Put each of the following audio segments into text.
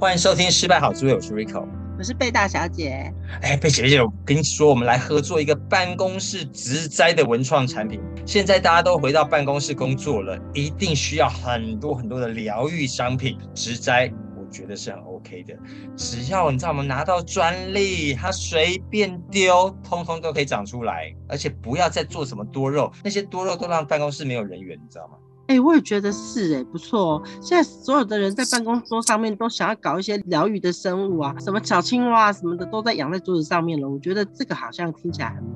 欢迎收听《失败好滋味》，我是 Rico，我是贝大小姐。哎，贝姐姐，我跟你说，我们来合作一个办公室植栽的文创产品。现在大家都回到办公室工作了，一定需要很多很多的疗愈商品，植栽。觉得是很 OK 的，只要你知道我们拿到专利，它随便丢，通通都可以长出来，而且不要再做什么多肉，那些多肉都让办公室没有人缘，你知道吗？哎、欸，我也觉得是哎、欸，不错哦。现在所有的人在办公桌上面都想要搞一些疗愈的生物啊，什么小青蛙什么的都在养在桌子上面了。我觉得这个好像听起来很美。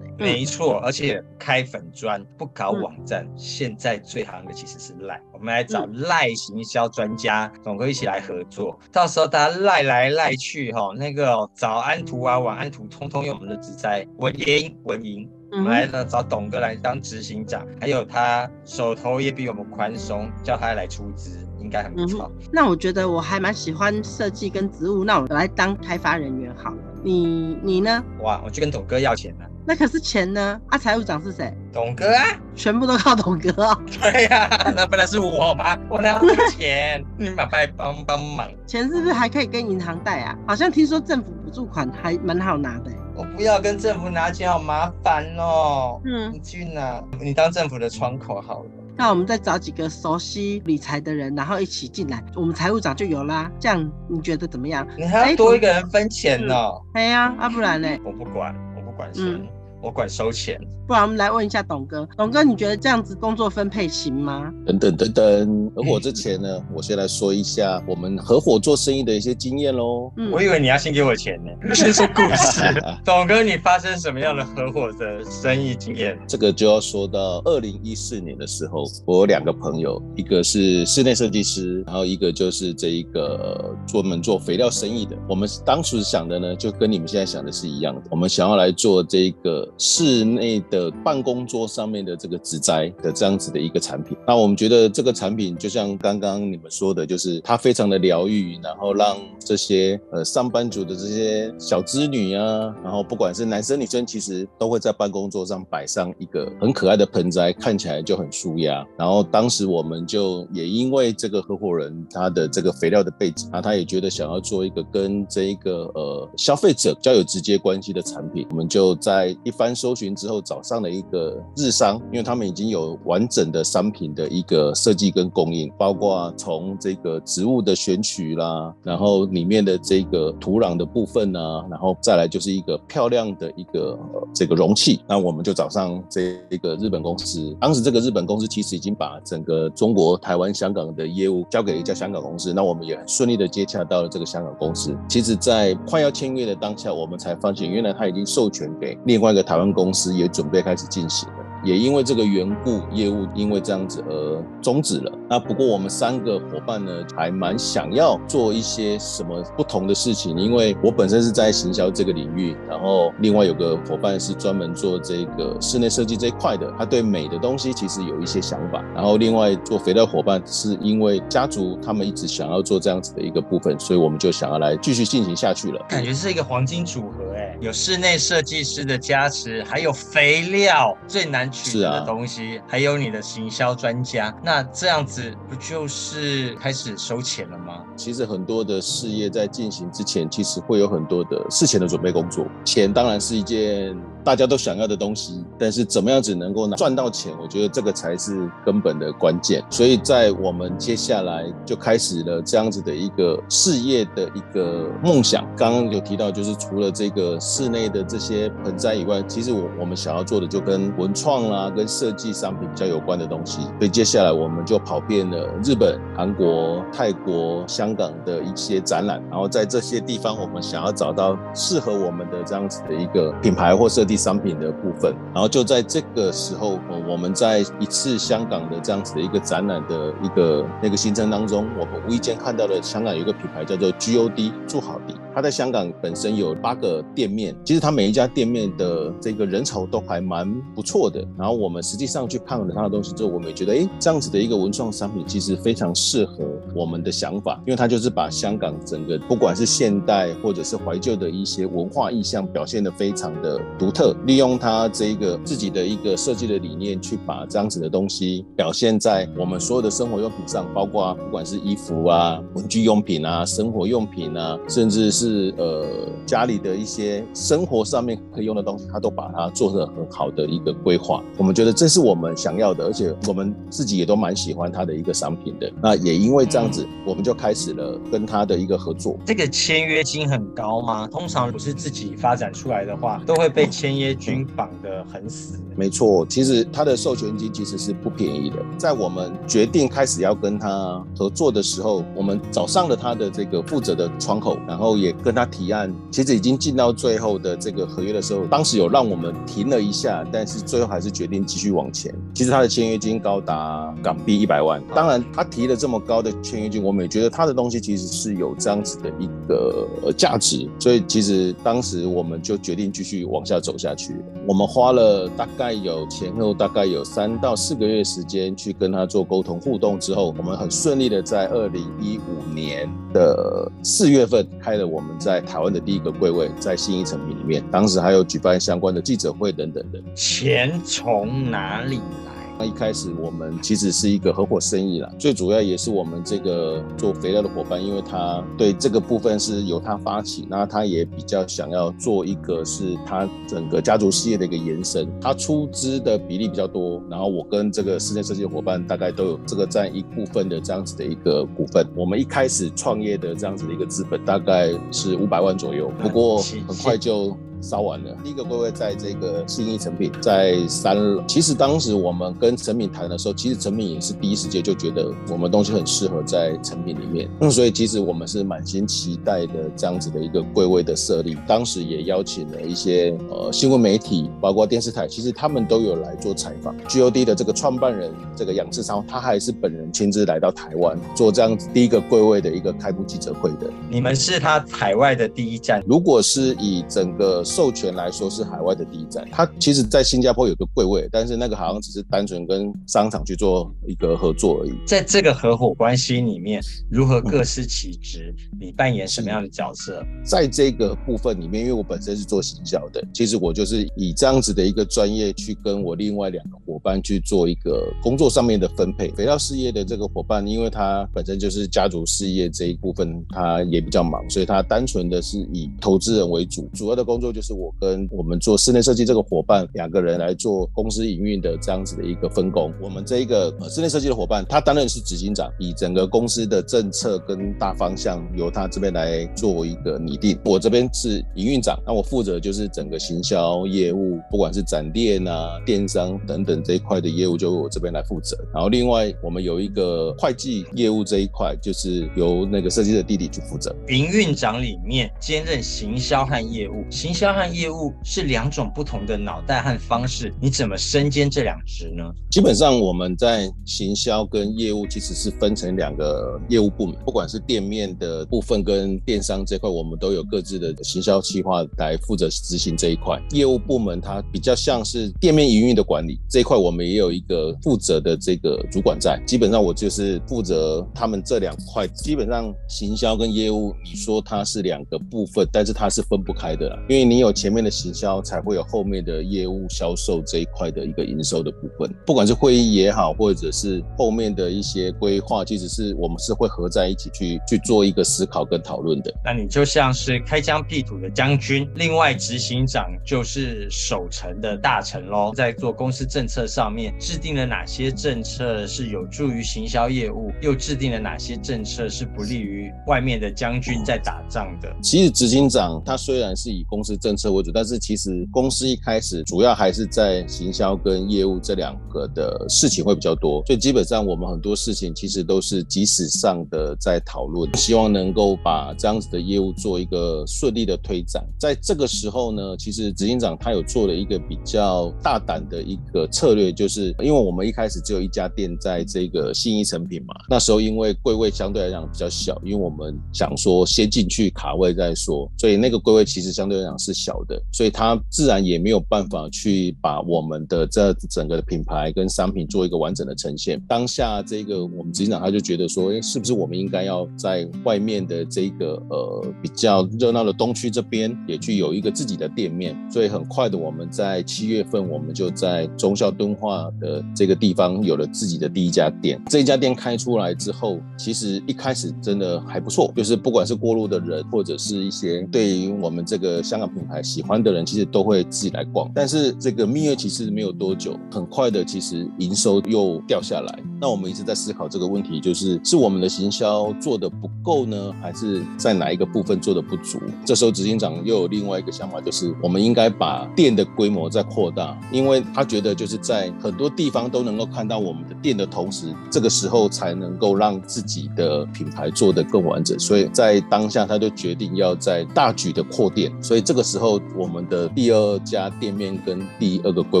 没错，而且开粉专不搞网站，嗯、现在最行的其实是赖。我们来找赖行销专家，总哥一起来合作。到时候大家赖来赖去，哈，那个早安图啊、晚安图，通通用我们的植栽文赢文赢。我们来呢找董哥来当执行长，还有他手头也比我们宽松，叫他来出资，应该很不错、嗯。那我觉得我还蛮喜欢设计跟植物，那我来当开发人员好了。你你呢？哇，我去跟董哥要钱了。那可是钱呢？啊，财务长是谁？董哥啊，全部都靠董哥哦。对呀、啊，那本来是我嘛，我哪有钱？你麻烦帮帮忙。钱是不是还可以跟银行贷啊？好像听说政府补助款还蛮好拿的。我不要跟政府拿钱，好麻烦哦。嗯，你去哪？你当政府的窗口好了。那我们再找几个熟悉理财的人，然后一起进来，我们财务长就有啦。这样你觉得怎么样？你还要多一个人分钱呢、哦？哎呀、嗯，啊不然呢？我不管，我不管钱。嗯我管收钱，不然我们来问一下董哥。董哥，你觉得这样子工作分配行吗？等等等等，合伙之前呢，我先来说一下我们合伙做生意的一些经验喽。嗯，我以为你要先给我钱呢，先说故事。董哥，你发生什么样的合伙的生意经验？这个就要说到二零一四年的时候，我有两个朋友，一个是室内设计师，然后一个就是这一个专门做肥料生意的。我们当时想的呢，就跟你们现在想的是一样的，我们想要来做这个。室内的办公桌上面的这个植栽的这样子的一个产品，那我们觉得这个产品就像刚刚你们说的，就是它非常的疗愈，然后让这些呃上班族的这些小资女啊，然后不管是男生女生，其实都会在办公桌上摆上一个很可爱的盆栽，看起来就很舒压。然后当时我们就也因为这个合伙人他的这个肥料的背景，那他也觉得想要做一个跟这一个呃消费者较有直接关系的产品，我们就在一番。搜寻之后找上了一个日商，因为他们已经有完整的商品的一个设计跟供应，包括从这个植物的选取啦，然后里面的这个土壤的部分啊，然后再来就是一个漂亮的一个这个容器。那我们就找上这个日本公司，当时这个日本公司其实已经把整个中国台湾香港的业务交给了一家香港公司，那我们也很顺利的接洽到了这个香港公司。其实，在快要签约的当下，我们才发现原来他已经授权给另外一个台。湾公司也准备开始进行。也因为这个缘故，业务因为这样子而终止了。那不过我们三个伙伴呢，还蛮想要做一些什么不同的事情。因为我本身是在行销这个领域，然后另外有个伙伴是专门做这个室内设计这一块的，他对美的东西其实有一些想法。然后另外做肥料伙伴是因为家族他们一直想要做这样子的一个部分，所以我们就想要来继续进行下去了。感觉是一个黄金组合哎，有室内设计师的加持，还有肥料最难。是啊，东西还有你的行销专家，那这样子不就是开始收钱了吗？其实很多的事业在进行之前，其实会有很多的事前的准备工作。钱当然是一件大家都想要的东西，但是怎么样子能够赚到钱，我觉得这个才是根本的关键。所以在我们接下来就开始了这样子的一个事业的一个梦想。刚刚有提到，就是除了这个室内的这些盆栽以外，其实我我们想要做的就跟文创。啊，跟设计商品比较有关的东西，所以接下来我们就跑遍了日本、韩国、泰国、香港的一些展览，然后在这些地方，我们想要找到适合我们的这样子的一个品牌或设计商品的部分。然后就在这个时候，我们在一次香港的这样子的一个展览的一个那个行程当中，我们无意间看到了香港有一个品牌叫做 GOD 住好地，它在香港本身有八个店面，其实它每一家店面的这个人潮都还蛮不错的。然后我们实际上去看了它的东西之后，我们也觉得，哎，这样子的一个文创商品其实非常适合我们的想法，因为它就是把香港整个不管是现代或者是怀旧的一些文化意象表现得非常的独特，利用他这一个自己的一个设计的理念去把这样子的东西表现在我们所有的生活用品上，包括不管是衣服啊、文具用品啊、生活用品啊，甚至是呃家里的一些生活上面可以用的东西，他都把它做得很好的一个规划。我们觉得这是我们想要的，而且我们自己也都蛮喜欢他的一个商品的。那也因为这样子，我们就开始了跟他的一个合作。这个签约金很高吗？通常不是自己发展出来的话，都会被签签约金绑得很死。没错，其实他的授权金其实是不便宜的。在我们决定开始要跟他合作的时候，我们找上了他的这个负责的窗口，然后也跟他提案。其实已经进到最后的这个合约的时候，当时有让我们停了一下，但是最后还是决定继续往前。其实他的签约金高达港币一百万。当然，他提了这么高的签约金，我们也觉得他的东西其实是有这样子的一个价值。所以，其实当时我们就决定继续往下走下去。我们花了大概。有前后大概有三到四个月时间去跟他做沟通互动之后，我们很顺利的在二零一五年的四月份开了我们在台湾的第一个柜位，在新一成品里面，当时还有举办相关的记者会等等的。钱从哪里来？那一开始我们其实是一个合伙生意啦，最主要也是我们这个做肥料的伙伴，因为他对这个部分是由他发起，那他也比较想要做一个是他整个家族事业的一个延伸，他出资的比例比较多，然后我跟这个室内设计的伙伴大概都有这个占一部分的这样子的一个股份。我们一开始创业的这样子的一个资本大概是五百万左右，不过很快就。烧完了，第一个柜位在这个信义成品，在三楼。其实当时我们跟诚品谈的时候，其实诚品也是第一时间就觉得我们东西很适合在成品里面。那所以其实我们是满心期待的这样子的一个柜位的设立。当时也邀请了一些呃新闻媒体，包括电视台，其实他们都有来做采访。GOD 的这个创办人这个杨志超，他还是本人亲自来到台湾做这样子第一个柜位的一个开幕记者会的。你们是他海外的第一站。如果是以整个授权来说是海外的第一站，它其实，在新加坡有个柜位，但是那个好像只是单纯跟商场去做一个合作而已。在这个合伙关系里面，如何各司其职？嗯、你扮演什么样的角色？在这个部分里面，因为我本身是做行销的，其实我就是以这样子的一个专业去跟我另外两个伙伴去做一个工作上面的分配。肥料事业的这个伙伴，因为他本身就是家族事业这一部分，他也比较忙，所以他单纯的是以投资人为主，主要的工作就是是我。跟我们做室内设计这个伙伴两个人来做公司营运的这样子的一个分工。我们这一个室内设计的伙伴，他担任是执行长，以整个公司的政策跟大方向由他这边来做一个拟定。我这边是营运长，那我负责就是整个行销业务，不管是展店啊、电商等等这一块的业务，就由我这边来负责。然后另外我们有一个会计业务这一块，就是由那个设计的弟弟去负责。营运长里面兼任行销和业务，行销和业务。业务是两种不同的脑袋和方式，你怎么身兼这两职呢？基本上我们在行销跟业务其实是分成两个业务部门，不管是店面的部分跟电商这块，我们都有各自的行销计划来负责执行这一块。业务部门它比较像是店面营运的管理这一块，我们也有一个负责的这个主管在。基本上我就是负责他们这两块。基本上行销跟业务，你说它是两个部分，但是它是分不开的啦，因为你有前面。面的行销才会有后面的业务销售这一块的一个营收的部分，不管是会议也好，或者是后面的一些规划，其实是我们是会合在一起去去做一个思考跟讨论的。那你就像是开疆辟土的将军，另外执行长就是守城的大臣喽。在做公司政策上面，制定了哪些政策是有助于行销业务，又制定了哪些政策是不利于外面的将军在打仗的？其实执行长他虽然是以公司政策为主，但是其实公司一开始主要还是在行销跟业务这两个的事情会比较多，所以基本上我们很多事情其实都是即时上的在讨论，希望能够把这样子的业务做一个顺利的推展。在这个时候呢，其实执行长他有做了一个比较大胆的一个策略，就是因为我们一开始只有一家店在这个信义成品嘛，那时候因为柜位相对来讲比较小，因为我们想说先进去卡位再说，所以那个柜位其实相对来讲是小的，所以他自然也没有办法去把我们的这整个的品牌跟商品做一个完整的呈现。当下这个我们执行长他就觉得说，哎，是不是我们应该要在外面的这个呃比较热闹的东区这边也去有一个自己的店面？所以很快的，我们在七月份我们就在忠孝敦化的这个地方有了自己的第一家店。这家店开出来之后，其实一开始真的还不错，就是不管是过路的人或者是一些对于我们这个香港品牌喜欢的人，其实都会自己来逛。但是这个蜜月其实没有多久，很快的，其实营收又掉下来。那我们一直在思考这个问题，就是是我们的行销做得不够呢，还是在哪一个部分做得不足？这时候执行长又有另外一个想法，就是我们应该把店的规模再扩大，因为他觉得就是在很多地方都能够看到我们的店的同时，这个时候才能够让自己的品牌做得更完整。所以在当下，他就决定要在大举的扩店。所以这个时候，我们的第二家店面跟第二个柜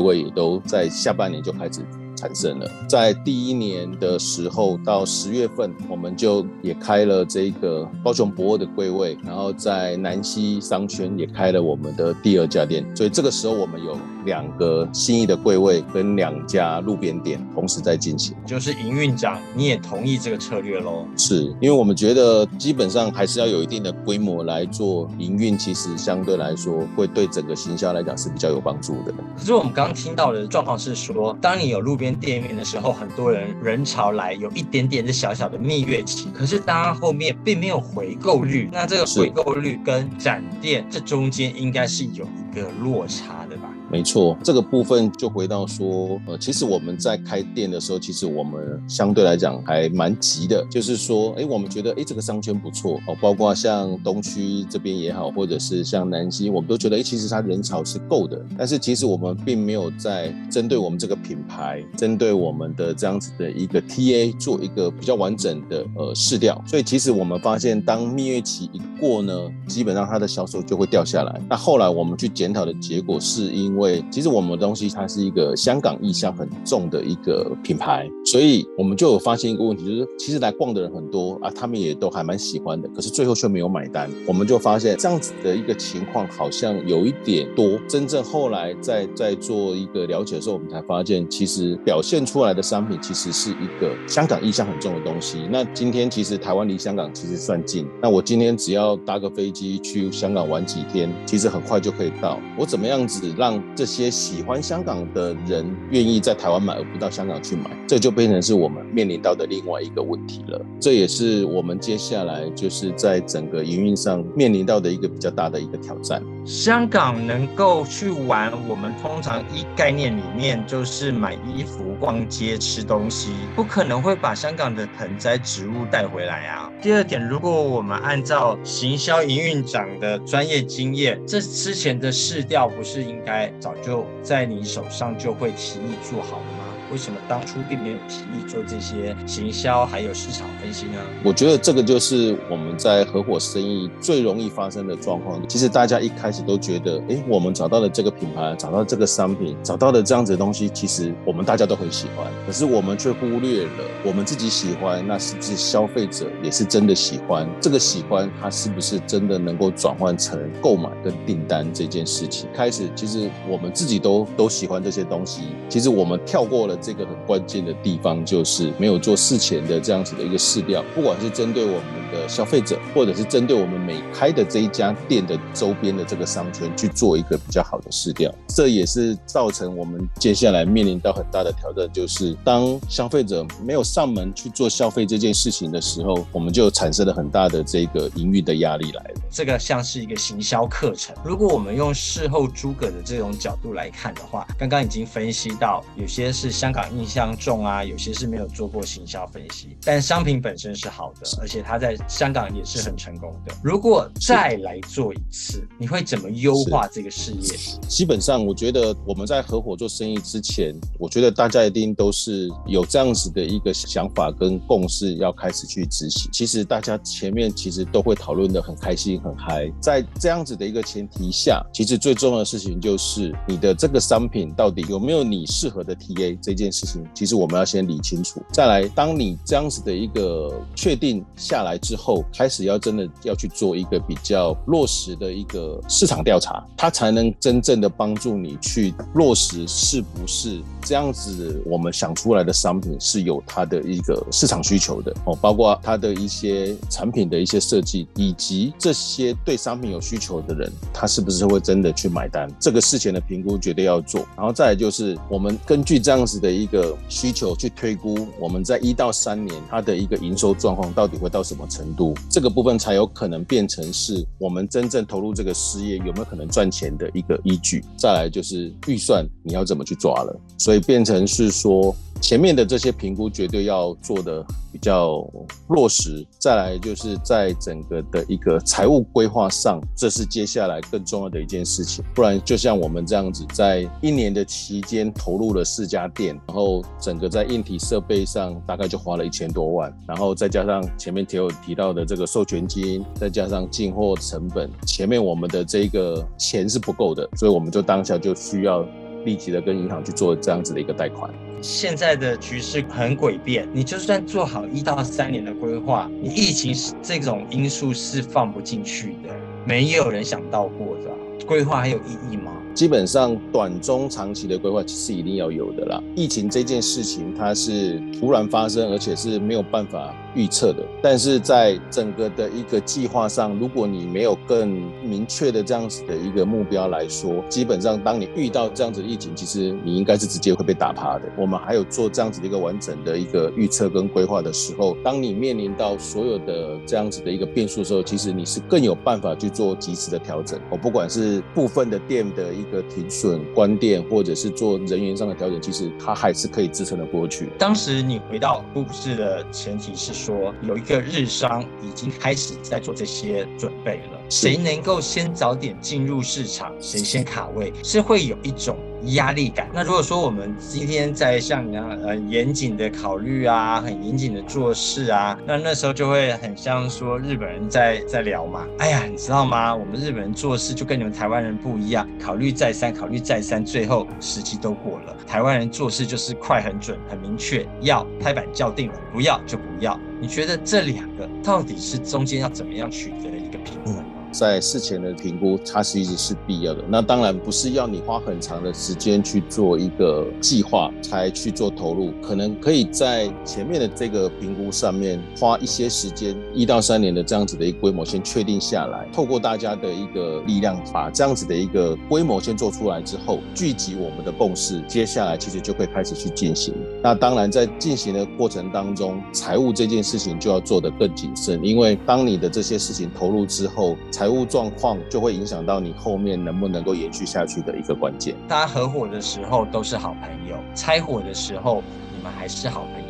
位也都在下半年就开始。产生了，在第一年的时候到十月份，我们就也开了这个高雄博沃的柜位，然后在南西商圈也开了我们的第二家店，所以这个时候我们有两个新义的柜位跟两家路边店同时在进行。就是营运长，你也同意这个策略喽？是因为我们觉得基本上还是要有一定的规模来做营运，其实相对来说会对整个行销来讲是比较有帮助的。可是我们刚刚听到的状况是说，当你有路边店面的时候，很多人人潮来，有一点点的小小的蜜月期。可是当后面并没有回购率，那这个回购率跟展店这中间应该是有一个落差的吧？没错，这个部分就回到说，呃，其实我们在开店的时候，其实我们相对来讲还蛮急的，就是说，哎，我们觉得，哎，这个商圈不错哦，包括像东区这边也好，或者是像南西，我们都觉得，哎，其实它人潮是够的。但是其实我们并没有在针对我们这个品牌，针对我们的这样子的一个 TA 做一个比较完整的呃试调。所以其实我们发现，当蜜月期一过呢，基本上它的销售就会掉下来。那后来我们去检讨的结果是因因为其实我们的东西它是一个香港意象很重的一个品牌，所以我们就有发现一个问题，就是其实来逛的人很多啊，他们也都还蛮喜欢的，可是最后却没有买单。我们就发现这样子的一个情况好像有一点多。真正后来在在做一个了解的时候，我们才发现，其实表现出来的商品其实是一个香港意象很重的东西。那今天其实台湾离香港其实算近，那我今天只要搭个飞机去香港玩几天，其实很快就可以到。我怎么样子让这些喜欢香港的人愿意在台湾买，而不到香港去买，这就变成是我们面临到的另外一个问题了。这也是我们接下来就是在整个营运上面临到的一个比较大的一个挑战。香港能够去玩，我们通常一概念里面就是买衣服、逛街、吃东西，不可能会把香港的盆栽植物带回来啊。第二点，如果我们按照行销营运长的专业经验，这之前的市调不是应该早就在你手上就会提议做好了吗？为什么当初并没有提议做这些行销还有市场分析呢？我觉得这个就是我们在合伙生意最容易发生的状况。其实大家一开始都觉得，哎，我们找到了这个品牌，找到这个商品，找到了这样子的东西，其实我们大家都很喜欢。可是我们却忽略了我们自己喜欢，那是不是消费者也是真的喜欢？这个喜欢，它是不是真的能够转换成购买跟订单这件事情？开始其实我们自己都都喜欢这些东西，其实我们跳过了。这个很关键的地方就是没有做事前的这样子的一个试调，不管是针对我们的消费者，或者是针对我们每开的这一家店的周边的这个商圈去做一个比较好的试调，这也是造成我们接下来面临到很大的挑战，就是当消费者没有上门去做消费这件事情的时候，我们就产生了很大的这个营运的压力来了。这个像是一个行销课程，如果我们用事后诸葛的这种角度来看的话，刚刚已经分析到有些是像。香港印象重啊，有些是没有做过行销分析，但商品本身是好的，而且它在香港也是很成功的。如果再来做一次，你会怎么优化这个事业？基本上，我觉得我们在合伙做生意之前，我觉得大家一定都是有这样子的一个想法跟共识，要开始去执行。其实大家前面其实都会讨论的很开心、很嗨。在这样子的一个前提下，其实最重要的事情就是你的这个商品到底有没有你适合的 TA 这件事情，其实我们要先理清楚。再来，当你这样子的一个确定下来之后，开始要真的要去做一个比较落实的一个市场调查，它才能真正的帮助你去落实是不是这样子，我们想出来的商品是有它的一个市场需求的哦，包括它的一些产品的一些设计，以及这些对商品有需求的人，他是不是会真的去买单？这个事前的评估绝对要做。然后再来就是我们根据这样子的的一个需求去推估，我们在一到三年它的一个营收状况到底会到什么程度，这个部分才有可能变成是我们真正投入这个事业有没有可能赚钱的一个依据。再来就是预算你要怎么去抓了，所以变成是说。前面的这些评估绝对要做的比较落实，再来就是在整个的一个财务规划上，这是接下来更重要的一件事情。不然就像我们这样子，在一年的期间投入了四家店，然后整个在硬体设备上大概就花了一千多万，然后再加上前面提有提到的这个授权金，再加上进货成本，前面我们的这个钱是不够的，所以我们就当下就需要立即的跟银行去做这样子的一个贷款。现在的局势很诡变，你就算做好一到三年的规划，你疫情是这种因素是放不进去的，没有人想到过的，规划还有意义吗？基本上短中长期的规划是一定要有的啦。疫情这件事情它是突然发生，而且是没有办法预测的。但是在整个的一个计划上，如果你没有更明确的这样子的一个目标来说，基本上当你遇到这样子的疫情，其实你应该是直接会被打趴的。我们还有做这样子的一个完整的一个预测跟规划的时候，当你面临到所有的这样子的一个变数的时候，其实你是更有办法去做及时的调整。我不管是部分的店的一个停损、关店，或者是做人员上的调整，其实它还是可以支撑得过去。当时你回到故事的前提是说，有一个日商已经开始在做这些准备了，谁能够先早点进入市场，谁先卡位，是会有一种。压力感。那如果说我们今天在像你那样很严谨的考虑啊，很严谨的做事啊，那那时候就会很像说日本人在在聊嘛。哎呀，你知道吗？我们日本人做事就跟你们台湾人不一样，考虑再三，考虑再三，最后时机都过了。台湾人做事就是快、很准、很明确，要拍板叫定了，不要就不要。你觉得这两个到底是中间要怎么样取得一个平衡？在事前的评估，它其实是必要的。那当然不是要你花很长的时间去做一个计划才去做投入，可能可以在前面的这个评估上面花一些时间，一到三年的这样子的一个规模先确定下来。透过大家的一个力量，把这样子的一个规模先做出来之后，聚集我们的共识，接下来其实就可以开始去进行。那当然在进行的过程当中，财务这件事情就要做得更谨慎，因为当你的这些事情投入之后，财财务状况就会影响到你后面能不能够延续下去的一个关键。大家合伙的时候都是好朋友，拆伙的时候你们还是好朋友。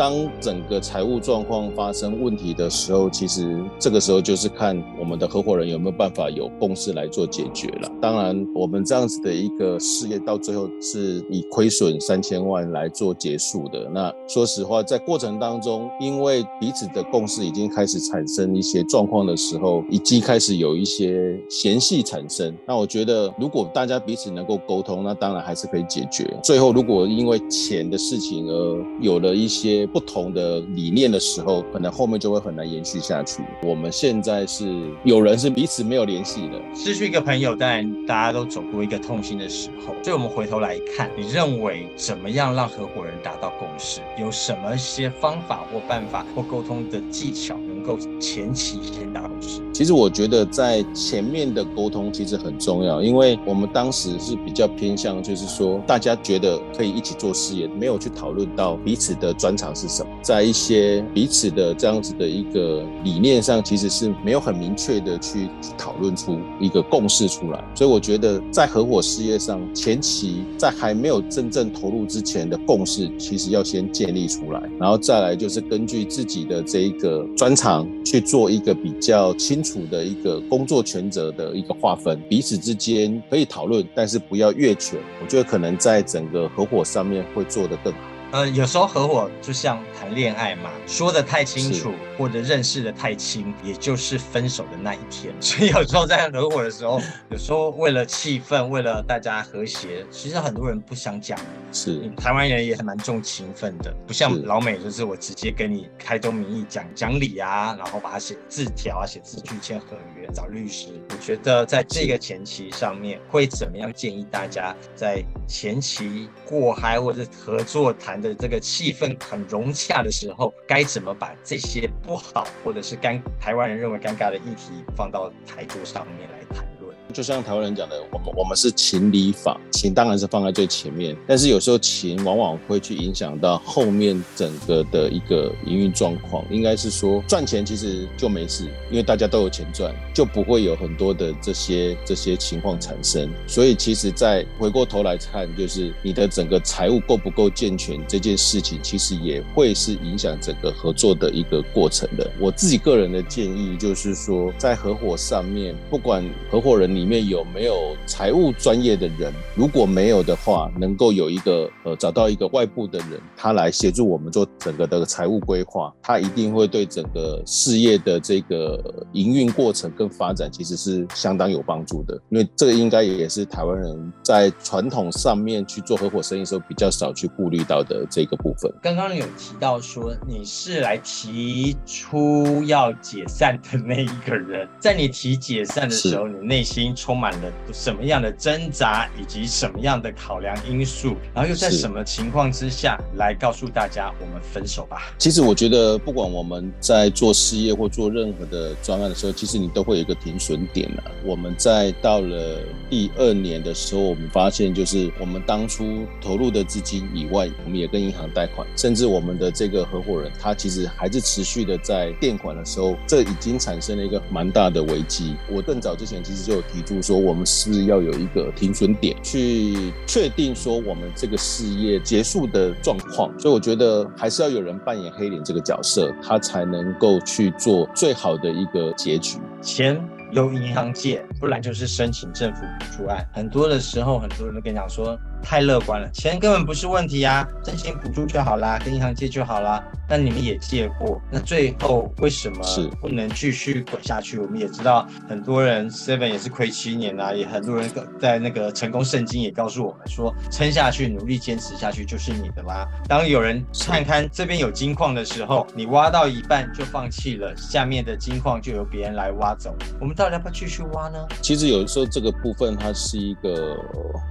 当整个财务状况发生问题的时候，其实这个时候就是看我们的合伙人有没有办法有共识来做解决了。当然，我们这样子的一个事业到最后是以亏损三千万来做结束的。那说实话，在过程当中，因为彼此的共识已经开始产生一些状况的时候，已经开始有一些嫌隙产生。那我觉得，如果大家彼此能够沟通，那当然还是可以解决。最后，如果因为钱的事情而有了一些不同的理念的时候，可能后面就会很难延续下去。我们现在是有人是彼此没有联系的，失去一个朋友，当然大家都走过一个痛心的时候。所以，我们回头来看，你认为怎么样让合伙人达到共识？有什么些方法或办法或沟通的技巧，够前期先打共识？其实我觉得在前面的沟通其实很重要，因为我们当时是比较偏向，就是说大家觉得可以一起做事业，没有去讨论到彼此的专长是什么，在一些彼此的这样子的一个理念上，其实是没有很明确的去讨论出一个共识出来。所以我觉得在合伙事业上，前期在还没有真正投入之前的共识，其实要先建立出来，然后再来就是根据自己的这一个专长去做一个比较清楚的一个工作权责的一个划分，彼此之间可以讨论，但是不要越权。我觉得可能在整个合伙上面会做得更好。呃，有时候合伙就像谈恋爱嘛，说得太清楚或者认识的太亲，也就是分手的那一天。所以有时候在合伙的时候，有时候为了气氛，为了大家和谐，其实很多人不想讲。是，台湾人也还蛮重情分的，不像老美，就是我直接跟你开宗明义讲讲理啊，然后把它写字条啊，写字据签合约，找律师。我觉得在这个前期上面，会怎么样建议大家在前期过嗨或者合作谈的这个气氛很融洽的时候，该怎么把这些不好或者是尴台湾人认为尴尬的议题放到台桌上面来谈？就像台湾人讲的，我们我们是情理法，情当然是放在最前面，但是有时候情往往会去影响到后面整个的一个营运状况。应该是说赚钱其实就没事，因为大家都有钱赚，就不会有很多的这些这些情况产生。所以其实再回过头来看，就是你的整个财务够不够健全这件事情，其实也会是影响整个合作的一个过程的。我自己个人的建议就是说，在合伙上面，不管合伙人里面有没有财务专业的人？如果没有的话，能够有一个呃找到一个外部的人，他来协助我们做整个的财务规划，他一定会对整个事业的这个营运过程跟发展其实是相当有帮助的。因为这个应该也是台湾人在传统上面去做合伙生意的时候比较少去顾虑到的这个部分。刚刚有提到说你是来提出要解散的那一个人，在你提解散的时候，你内心。充满了什么样的挣扎，以及什么样的考量因素，然后又在什么情况之下来告诉大家我们分手吧？其实我觉得，不管我们在做事业或做任何的专案的时候，其实你都会有一个停损点啊。我们在到了第二年的时候，我们发现就是我们当初投入的资金以外，我们也跟银行贷款，甚至我们的这个合伙人他其实还是持续的在垫款的时候，这已经产生了一个蛮大的危机。我更早之前其实就有提。就是说，我们是要有一个停损点，去确定说我们这个事业结束的状况。所以我觉得还是要有人扮演黑脸这个角色，他才能够去做最好的一个结局。钱由银行借，不然就是申请政府补助案。很多的时候，很多人都跟你讲说。太乐观了，钱根本不是问题啊，申请补助就好啦，跟银行借就好啦。那你们也借过，那最后为什么不能继续滚下去？我们也知道，很多人 Seven 也是亏七年啊，也很多人在那个成功圣经也告诉我们说，撑下去，努力坚持下去就是你的啦。当有人看看这边有金矿的时候，你挖到一半就放弃了，下面的金矿就由别人来挖走，我们到底要不要继续挖呢？其实有时候这个部分它是一个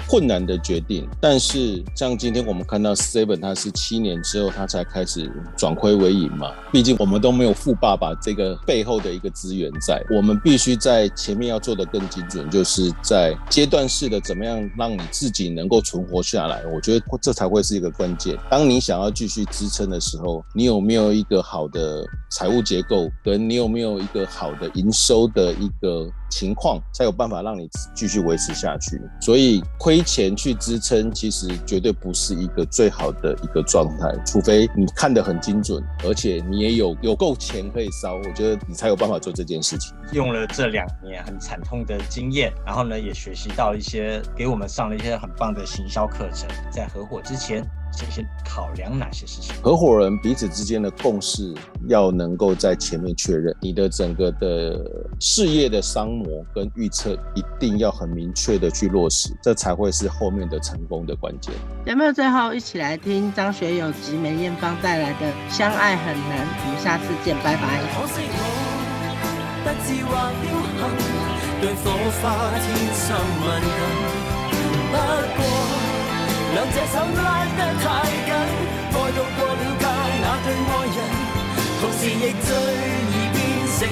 困难的决定。但是，像今天我们看到 Seven，他是七年之后他才开始转亏为盈嘛。毕竟我们都没有富爸爸这个背后的一个资源在，我们必须在前面要做得更精准，就是在阶段式的怎么样让你自己能够存活下来。我觉得这才会是一个关键。当你想要继续支撑的时候，你有没有一个好的财务结构，跟你有没有一个好的营收的一个情况，才有办法让你继续维持下去。所以亏钱去支撑。其实绝对不是一个最好的一个状态，除非你看得很精准，而且你也有有够钱可以烧，我觉得你才有办法做这件事情。用了这两年很惨痛的经验，然后呢，也学习到一些，给我们上了一些很棒的行销课程，在合伙之前。先先考量哪些事情？合伙人彼此之间的共识要能够在前面确认，你的整个的事业的商模跟预测一定要很明确的去落实，这才会是后面的成功的关键。有没有最后一起来听张学友及梅艳芳带来的《相爱很难》？我们下次见，拜拜。两只手拉得太紧，爱到过了界，那对爱人，同时亦最易变。成